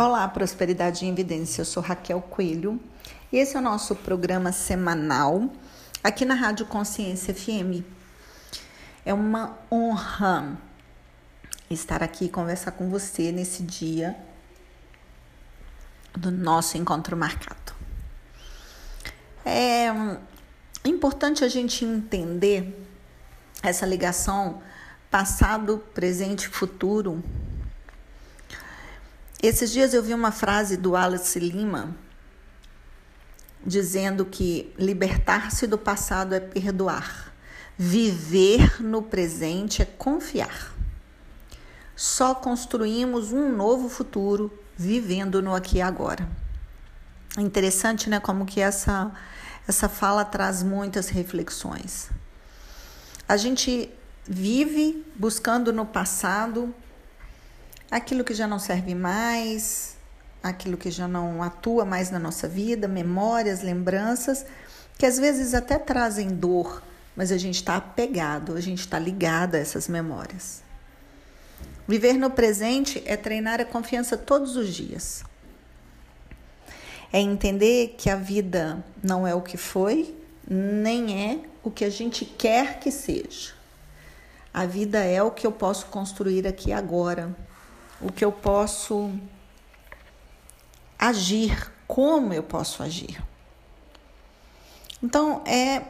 Olá, Prosperidade em Evidência. Eu sou Raquel Coelho e esse é o nosso programa semanal aqui na Rádio Consciência FM. É uma honra estar aqui e conversar com você nesse dia do nosso encontro marcado. É importante a gente entender essa ligação passado, presente e futuro esses dias eu vi uma frase do Alice Lima dizendo que libertar-se do passado é perdoar, viver no presente é confiar. Só construímos um novo futuro vivendo no aqui e agora. Interessante, né, como que essa essa fala traz muitas reflexões. A gente vive buscando no passado aquilo que já não serve mais, aquilo que já não atua mais na nossa vida, memórias, lembranças, que às vezes até trazem dor, mas a gente está apegado, a gente está ligado a essas memórias. Viver no presente é treinar a confiança todos os dias. É entender que a vida não é o que foi, nem é o que a gente quer que seja. A vida é o que eu posso construir aqui agora, o que eu posso agir, como eu posso agir. Então, é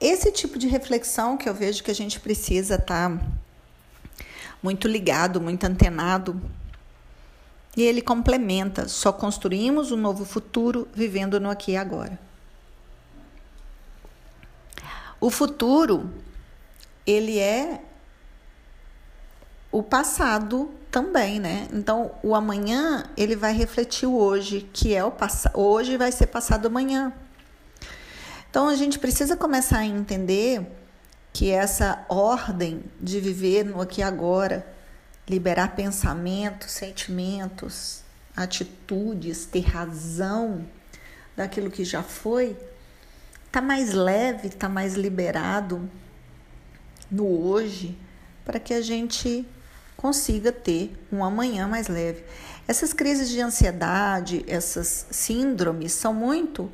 esse tipo de reflexão que eu vejo que a gente precisa estar tá muito ligado, muito antenado. E ele complementa: só construímos um novo futuro vivendo no aqui e agora. O futuro, ele é o passado também, né? Então, o amanhã ele vai refletir o hoje, que é o passado. Hoje vai ser passado amanhã. Então, a gente precisa começar a entender que essa ordem de viver no aqui e agora, liberar pensamentos, sentimentos, atitudes, ter razão daquilo que já foi, tá mais leve, tá mais liberado no hoje, para que a gente consiga ter um amanhã mais leve. Essas crises de ansiedade, essas síndromes são muito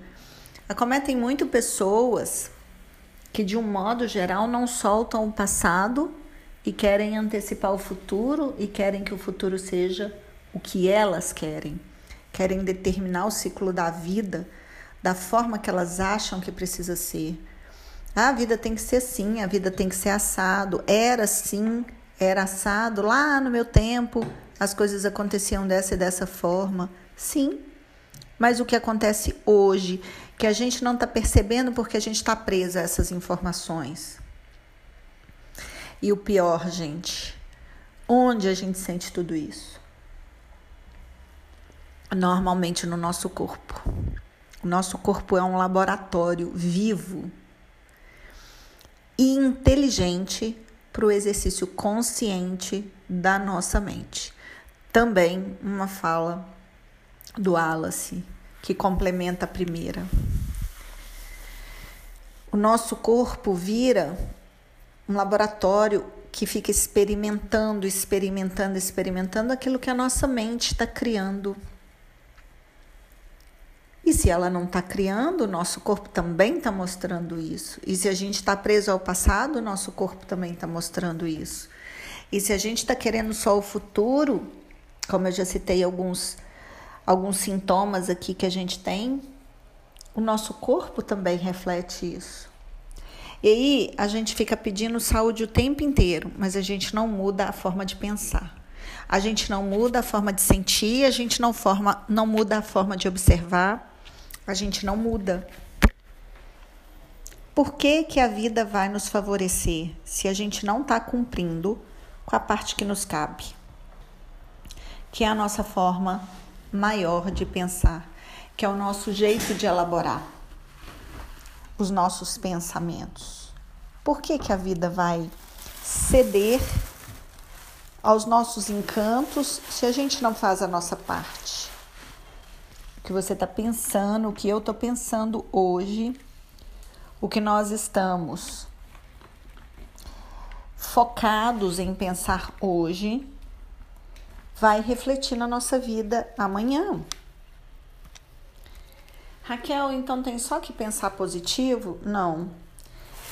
acometem muito pessoas que de um modo geral não soltam o passado e querem antecipar o futuro e querem que o futuro seja o que elas querem. Querem determinar o ciclo da vida da forma que elas acham que precisa ser. Ah, a vida tem que ser assim, a vida tem que ser assado. Era assim, era assado lá no meu tempo, as coisas aconteciam dessa e dessa forma. Sim, mas o que acontece hoje, que a gente não está percebendo porque a gente está presa a essas informações. E o pior, gente, onde a gente sente tudo isso? Normalmente no nosso corpo. O nosso corpo é um laboratório vivo e inteligente para o exercício consciente da nossa mente. Também uma fala do Wallace que complementa a primeira. O nosso corpo vira um laboratório que fica experimentando, experimentando, experimentando aquilo que a nossa mente está criando e se ela não está criando, o nosso corpo também está mostrando isso. E se a gente está preso ao passado, o nosso corpo também está mostrando isso. E se a gente está querendo só o futuro, como eu já citei alguns, alguns sintomas aqui que a gente tem, o nosso corpo também reflete isso. E aí a gente fica pedindo saúde o tempo inteiro, mas a gente não muda a forma de pensar. A gente não muda a forma de sentir, a gente não, forma, não muda a forma de observar, a gente não muda. Por que, que a vida vai nos favorecer se a gente não está cumprindo com a parte que nos cabe? Que é a nossa forma maior de pensar, que é o nosso jeito de elaborar os nossos pensamentos. Por que, que a vida vai ceder aos nossos encantos se a gente não faz a nossa parte? Que você está pensando, o que eu estou pensando hoje, o que nós estamos focados em pensar hoje, vai refletir na nossa vida amanhã. Raquel, então tem só que pensar positivo? Não.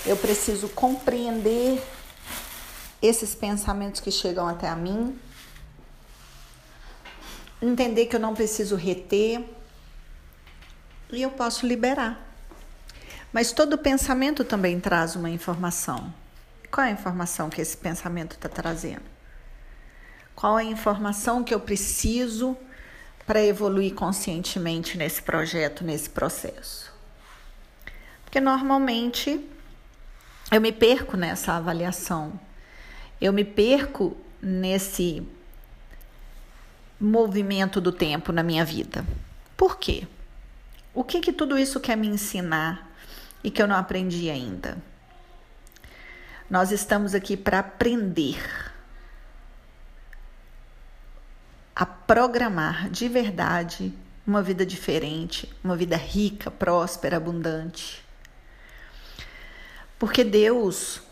Eu preciso compreender esses pensamentos que chegam até a mim, entender que eu não preciso reter e eu posso liberar. Mas todo pensamento também traz uma informação. Qual é a informação que esse pensamento está trazendo? Qual é a informação que eu preciso para evoluir conscientemente nesse projeto, nesse processo? Porque normalmente eu me perco nessa avaliação, eu me perco nesse movimento do tempo na minha vida. Por quê? O que que tudo isso quer me ensinar e que eu não aprendi ainda? Nós estamos aqui para aprender a programar de verdade uma vida diferente, uma vida rica, próspera, abundante. Porque Deus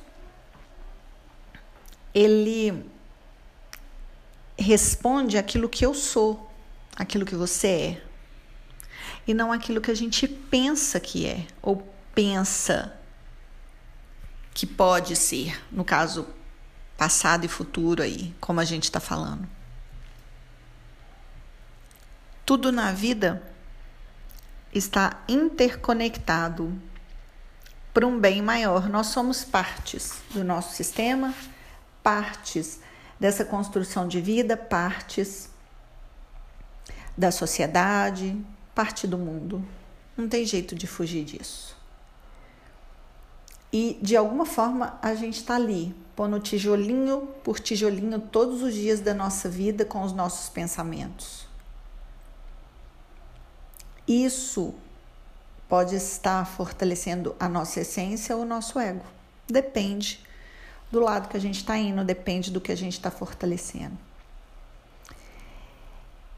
ele responde aquilo que eu sou, aquilo que você é, e não aquilo que a gente pensa que é ou pensa que pode ser, no caso passado e futuro aí, como a gente está falando. Tudo na vida está interconectado para um bem maior. Nós somos partes do nosso sistema, partes dessa construção de vida, partes da sociedade, parte do mundo. Não tem jeito de fugir disso. E de alguma forma a gente está ali, pondo tijolinho por tijolinho todos os dias da nossa vida com os nossos pensamentos. Isso pode estar fortalecendo a nossa essência ou o nosso ego. Depende do lado que a gente está indo, depende do que a gente está fortalecendo.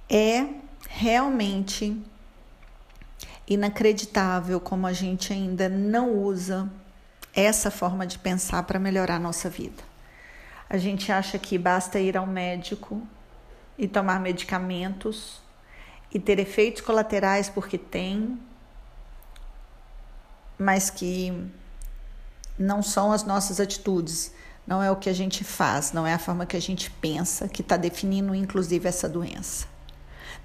É realmente inacreditável como a gente ainda não usa essa forma de pensar para melhorar a nossa vida. A gente acha que basta ir ao médico e tomar medicamentos e ter efeitos colaterais porque tem, mas que não são as nossas atitudes, não é o que a gente faz, não é a forma que a gente pensa que está definindo, inclusive, essa doença.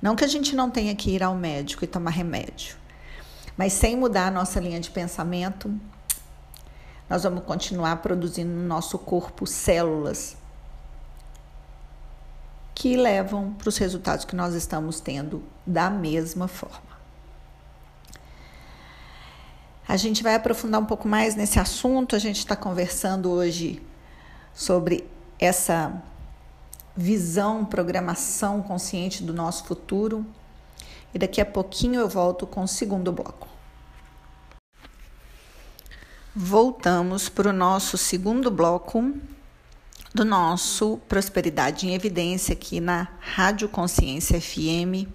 Não que a gente não tenha que ir ao médico e tomar remédio, mas sem mudar a nossa linha de pensamento, nós vamos continuar produzindo no nosso corpo células que levam para os resultados que nós estamos tendo da mesma forma. A gente vai aprofundar um pouco mais nesse assunto. A gente está conversando hoje sobre essa visão, programação consciente do nosso futuro. E daqui a pouquinho eu volto com o segundo bloco. Voltamos para o nosso segundo bloco do nosso Prosperidade em Evidência aqui na Rádio Consciência FM.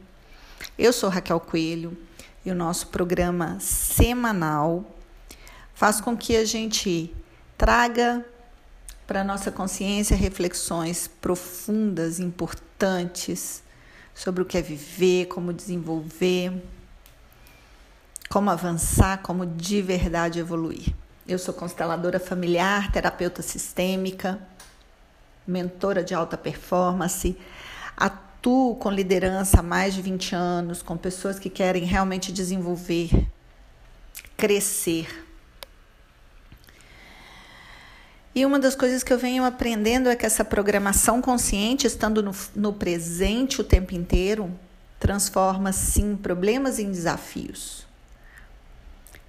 Eu sou Raquel Coelho e o nosso programa semanal faz com que a gente traga para nossa consciência reflexões profundas, importantes sobre o que é viver, como desenvolver, como avançar, como de verdade evoluir. Eu sou consteladora familiar, terapeuta sistêmica, mentora de alta performance, atuo com liderança há mais de 20 anos, com pessoas que querem realmente desenvolver, crescer e uma das coisas que eu venho aprendendo é que essa programação consciente, estando no, no presente o tempo inteiro, transforma sim problemas em desafios.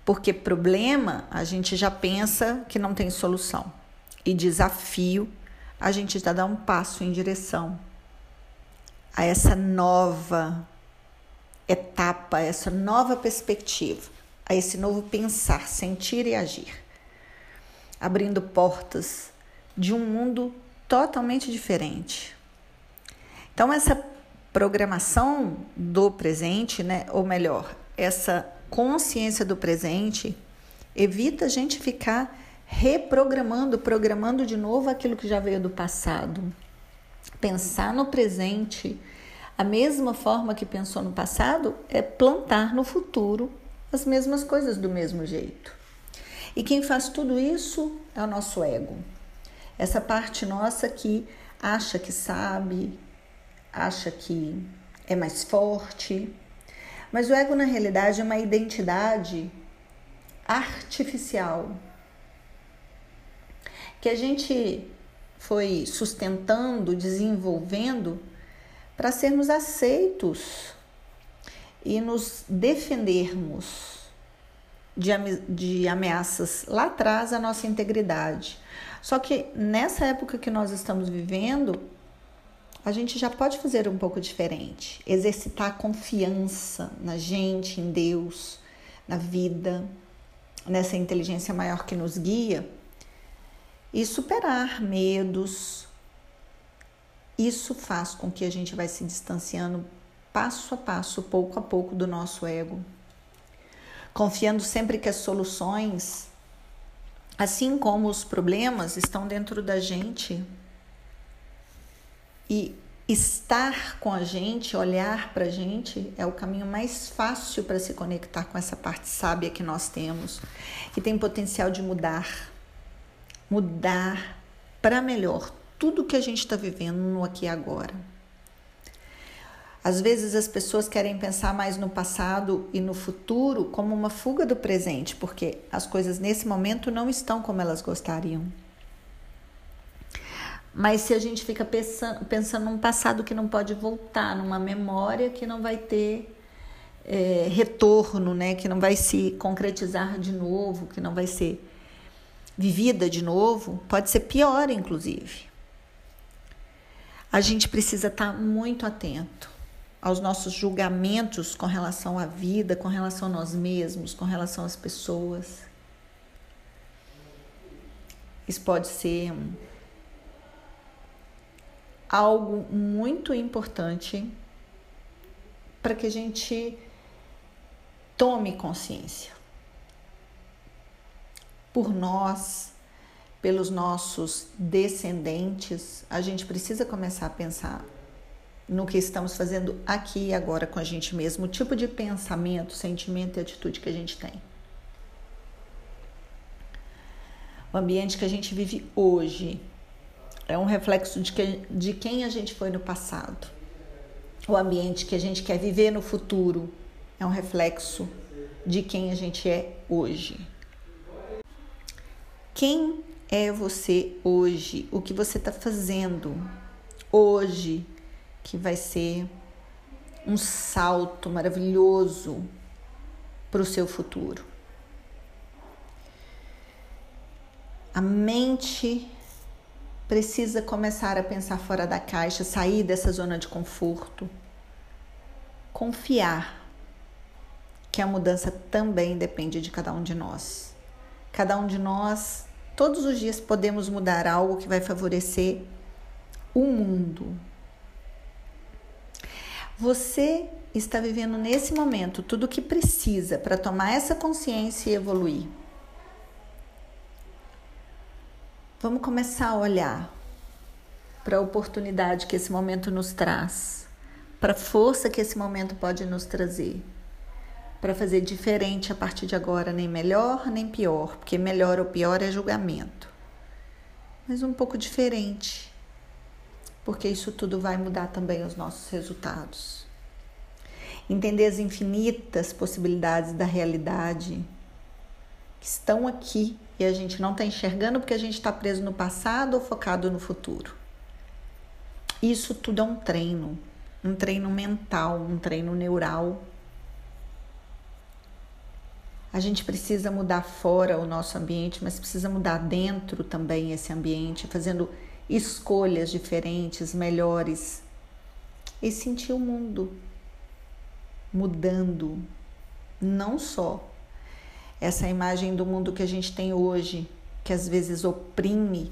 Porque problema a gente já pensa que não tem solução. E desafio a gente já dá um passo em direção a essa nova etapa, essa nova perspectiva, a esse novo pensar, sentir e agir abrindo portas de um mundo totalmente diferente. Então, essa programação do presente, né, ou melhor, essa consciência do presente, evita a gente ficar reprogramando, programando de novo aquilo que já veio do passado. Pensar no presente, a mesma forma que pensou no passado, é plantar no futuro as mesmas coisas do mesmo jeito. E quem faz tudo isso é o nosso ego. Essa parte nossa que acha que sabe, acha que é mais forte. Mas o ego, na realidade, é uma identidade artificial que a gente foi sustentando, desenvolvendo para sermos aceitos e nos defendermos de, de ameaças lá atrás à nossa integridade. Só que nessa época que nós estamos vivendo, a gente já pode fazer um pouco diferente, exercitar confiança na gente, em Deus, na vida, nessa inteligência maior que nos guia e superar medos. Isso faz com que a gente vai se distanciando passo a passo, pouco a pouco do nosso ego, confiando sempre que as soluções, assim como os problemas, estão dentro da gente. E estar com a gente, olhar para a gente, é o caminho mais fácil para se conectar com essa parte sábia que nós temos, que tem potencial de mudar mudar para melhor tudo que a gente está vivendo no aqui e agora. Às vezes as pessoas querem pensar mais no passado e no futuro como uma fuga do presente, porque as coisas nesse momento não estão como elas gostariam. Mas se a gente fica pensando, pensando num passado que não pode voltar, numa memória que não vai ter é, retorno, né? que não vai se concretizar de novo, que não vai ser vivida de novo, pode ser pior, inclusive. A gente precisa estar muito atento aos nossos julgamentos com relação à vida, com relação a nós mesmos, com relação às pessoas. Isso pode ser algo muito importante para que a gente tome consciência por nós, pelos nossos descendentes, a gente precisa começar a pensar no que estamos fazendo aqui e agora com a gente mesmo, o tipo de pensamento, sentimento e atitude que a gente tem. O ambiente que a gente vive hoje é um reflexo de, que, de quem a gente foi no passado. O ambiente que a gente quer viver no futuro é um reflexo de quem a gente é hoje. Quem é você hoje? O que você está fazendo hoje que vai ser um salto maravilhoso para o seu futuro? A mente precisa começar a pensar fora da caixa, sair dessa zona de conforto, confiar que a mudança também depende de cada um de nós. Cada um de nós Todos os dias podemos mudar algo que vai favorecer o mundo. Você está vivendo nesse momento tudo o que precisa para tomar essa consciência e evoluir. Vamos começar a olhar para a oportunidade que esse momento nos traz, para a força que esse momento pode nos trazer para fazer diferente a partir de agora, nem melhor nem pior, porque melhor ou pior é julgamento, mas um pouco diferente, porque isso tudo vai mudar também os nossos resultados. Entender as infinitas possibilidades da realidade que estão aqui e a gente não está enxergando porque a gente está preso no passado ou focado no futuro. Isso tudo é um treino, um treino mental, um treino neural a gente precisa mudar fora o nosso ambiente, mas precisa mudar dentro também esse ambiente, fazendo escolhas diferentes, melhores e sentir o mundo mudando, não só essa imagem do mundo que a gente tem hoje, que às vezes oprime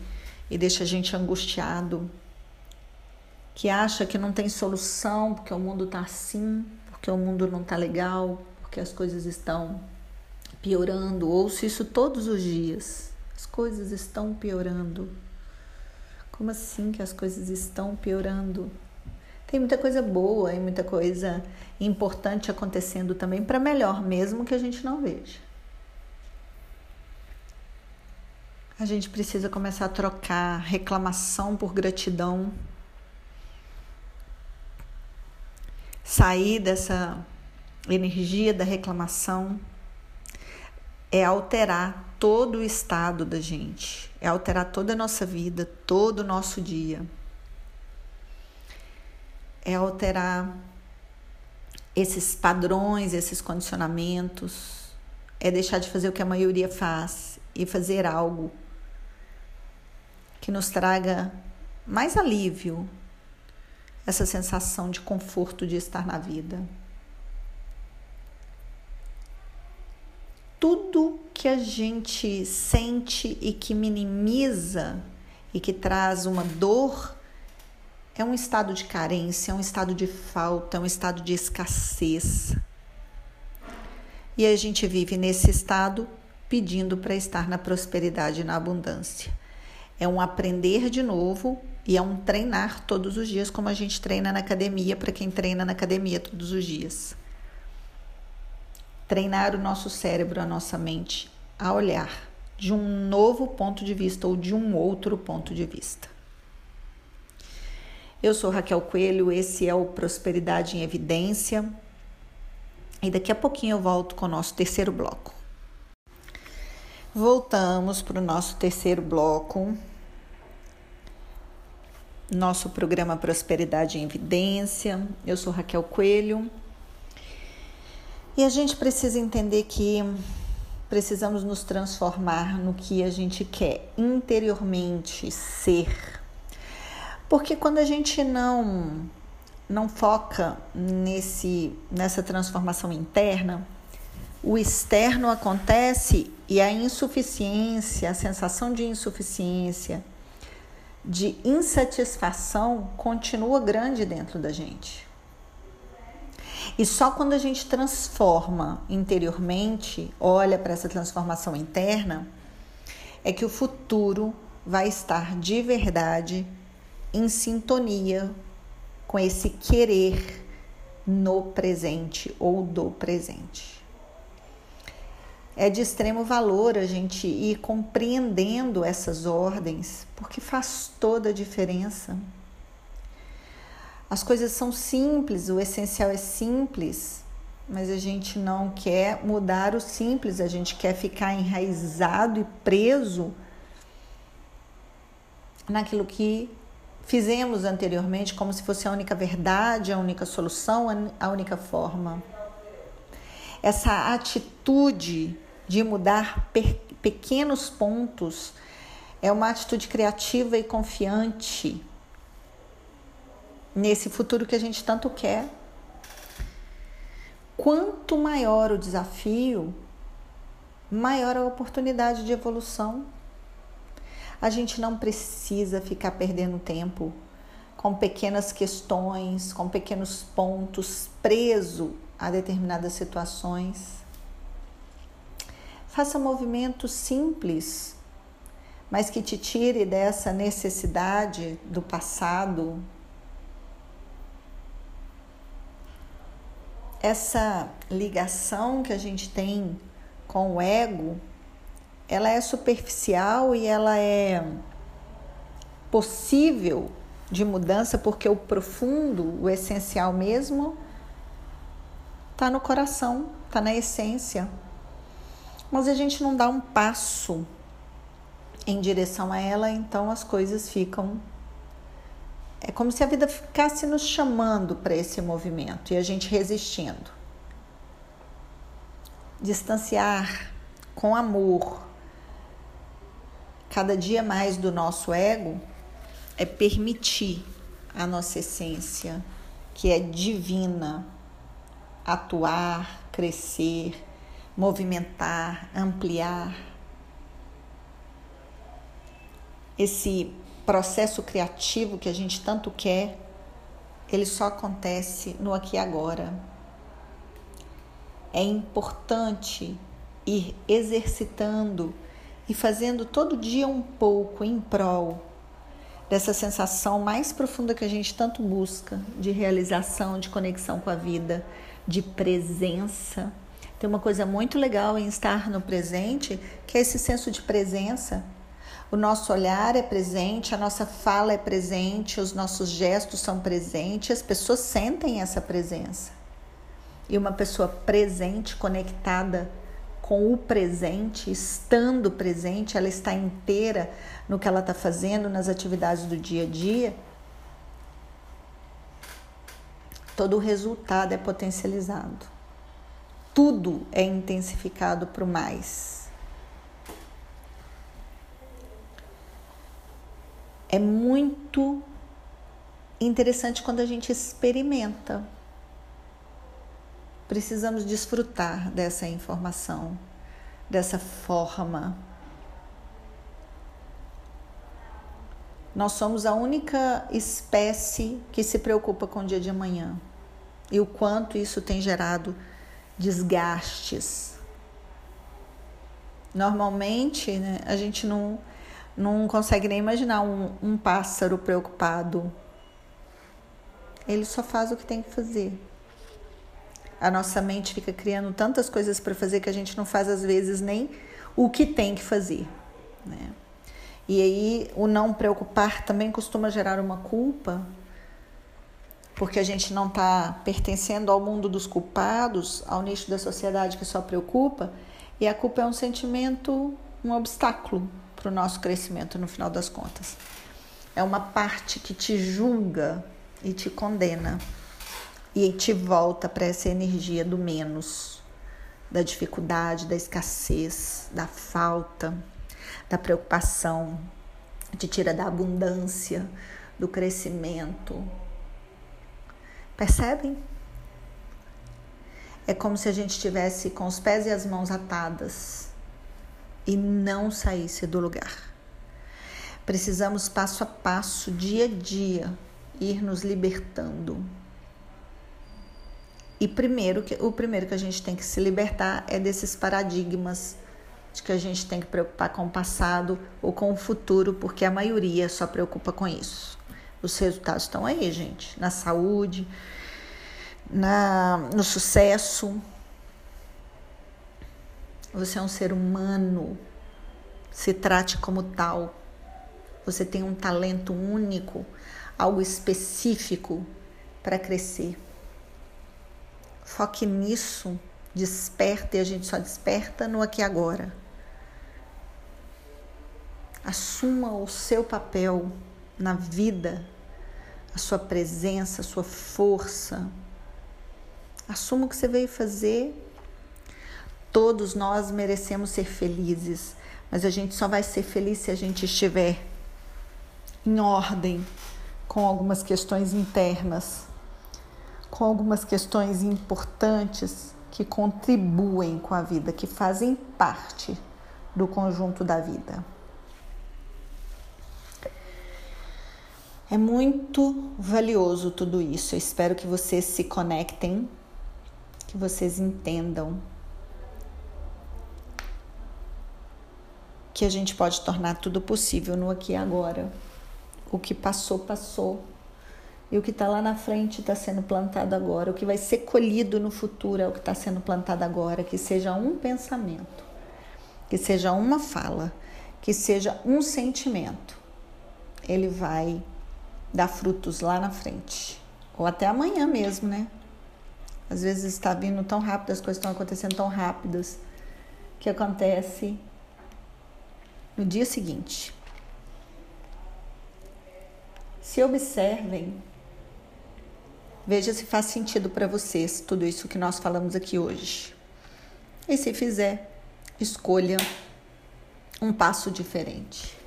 e deixa a gente angustiado, que acha que não tem solução porque o mundo está assim, porque o mundo não está legal, porque as coisas estão piorando. Ouço isso todos os dias. As coisas estão piorando. Como assim que as coisas estão piorando? Tem muita coisa boa e muita coisa importante acontecendo também para melhor, mesmo que a gente não veja. A gente precisa começar a trocar reclamação por gratidão. Sair dessa energia da reclamação é alterar todo o estado da gente, é alterar toda a nossa vida, todo o nosso dia. É alterar esses padrões, esses condicionamentos, é deixar de fazer o que a maioria faz e fazer algo que nos traga mais alívio, essa sensação de conforto de estar na vida. Tudo que a gente sente e que minimiza e que traz uma dor é um estado de carência, é um estado de falta, é um estado de escassez. E a gente vive nesse estado pedindo para estar na prosperidade e na abundância. É um aprender de novo e é um treinar todos os dias, como a gente treina na academia, para quem treina na academia todos os dias. Treinar o nosso cérebro, a nossa mente, a olhar de um novo ponto de vista ou de um outro ponto de vista. Eu sou Raquel Coelho, esse é o Prosperidade em Evidência. E daqui a pouquinho eu volto com o nosso terceiro bloco. Voltamos para o nosso terceiro bloco, nosso programa Prosperidade em Evidência. Eu sou Raquel Coelho e a gente precisa entender que precisamos nos transformar no que a gente quer interiormente ser. Porque quando a gente não não foca nesse nessa transformação interna, o externo acontece e a insuficiência, a sensação de insuficiência, de insatisfação continua grande dentro da gente. E só quando a gente transforma interiormente, olha para essa transformação interna, é que o futuro vai estar de verdade em sintonia com esse querer no presente ou do presente é de extremo valor a gente ir compreendendo essas ordens, porque faz toda a diferença. As coisas são simples, o essencial é simples, mas a gente não quer mudar o simples, a gente quer ficar enraizado e preso naquilo que fizemos anteriormente, como se fosse a única verdade, a única solução, a única forma. Essa atitude de mudar pequenos pontos, é uma atitude criativa e confiante nesse futuro que a gente tanto quer. Quanto maior o desafio, maior a oportunidade de evolução. A gente não precisa ficar perdendo tempo com pequenas questões, com pequenos pontos, preso a determinadas situações. Faça movimentos simples, mas que te tire dessa necessidade do passado. Essa ligação que a gente tem com o ego, ela é superficial e ela é possível de mudança porque o profundo, o essencial mesmo, está no coração, está na essência mas a gente não dá um passo em direção a ela, então as coisas ficam. É como se a vida ficasse nos chamando para esse movimento e a gente resistindo. Distanciar com amor cada dia mais do nosso ego é permitir a nossa essência, que é divina, atuar, crescer, movimentar, ampliar. Esse processo criativo que a gente tanto quer, ele só acontece no aqui e agora. É importante ir exercitando e fazendo todo dia um pouco em prol dessa sensação mais profunda que a gente tanto busca de realização, de conexão com a vida, de presença. Tem uma coisa muito legal em estar no presente, que é esse senso de presença. O nosso olhar é presente, a nossa fala é presente, os nossos gestos são presentes, as pessoas sentem essa presença. E uma pessoa presente, conectada com o presente, estando presente, ela está inteira no que ela está fazendo, nas atividades do dia a dia, todo o resultado é potencializado. Tudo é intensificado para o mais. É muito interessante quando a gente experimenta Precisamos desfrutar dessa informação, dessa forma. Nós somos a única espécie que se preocupa com o dia de amanhã e o quanto isso tem gerado desgastes. Normalmente, né, a gente não, não consegue nem imaginar um, um pássaro preocupado. Ele só faz o que tem que fazer. A nossa mente fica criando tantas coisas para fazer que a gente não faz às vezes nem o que tem que fazer. Né? E aí o não preocupar também costuma gerar uma culpa, porque a gente não está pertencendo ao mundo dos culpados, ao nicho da sociedade que só preocupa, e a culpa é um sentimento, um obstáculo para o nosso crescimento no final das contas. É uma parte que te julga e te condena e te volta para essa energia do menos, da dificuldade, da escassez, da falta, da preocupação, te tira da abundância, do crescimento. Percebem? É como se a gente estivesse com os pés e as mãos atadas e não saísse do lugar. Precisamos passo a passo, dia a dia, ir nos libertando e primeiro, o primeiro que a gente tem que se libertar é desses paradigmas de que a gente tem que preocupar com o passado ou com o futuro, porque a maioria só preocupa com isso. Os resultados estão aí, gente, na saúde, na, no sucesso. Você é um ser humano, se trate como tal. Você tem um talento único, algo específico para crescer. Foque nisso, desperta e a gente só desperta no aqui e agora. Assuma o seu papel na vida, a sua presença, a sua força. Assuma o que você veio fazer. Todos nós merecemos ser felizes, mas a gente só vai ser feliz se a gente estiver em ordem com algumas questões internas com algumas questões importantes que contribuem com a vida, que fazem parte do conjunto da vida. É muito valioso tudo isso. Eu espero que vocês se conectem, que vocês entendam que a gente pode tornar tudo possível no aqui e agora. O que passou, passou. E o que está lá na frente está sendo plantado agora. O que vai ser colhido no futuro é o que está sendo plantado agora. Que seja um pensamento, que seja uma fala, que seja um sentimento. Ele vai dar frutos lá na frente. Ou até amanhã mesmo, né? Às vezes está vindo tão rápido, as coisas estão acontecendo tão rápidas, que acontece no dia seguinte. Se observem Veja se faz sentido para vocês tudo isso que nós falamos aqui hoje. E se fizer, escolha um passo diferente.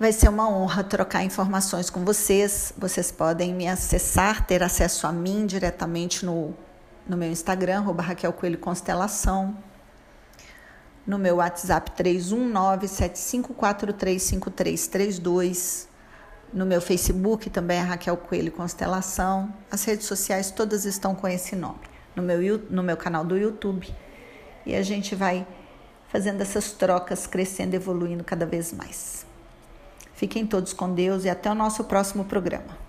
Vai ser uma honra trocar informações com vocês. Vocês podem me acessar, ter acesso a mim diretamente no, no meu Instagram, Raquel Coelho Constelação, no meu WhatsApp 319 75435332 no meu Facebook também é Raquel Coelho Constelação. As redes sociais todas estão com esse nome. No meu, no meu canal do YouTube. E a gente vai fazendo essas trocas, crescendo, evoluindo cada vez mais. Fiquem todos com Deus e até o nosso próximo programa.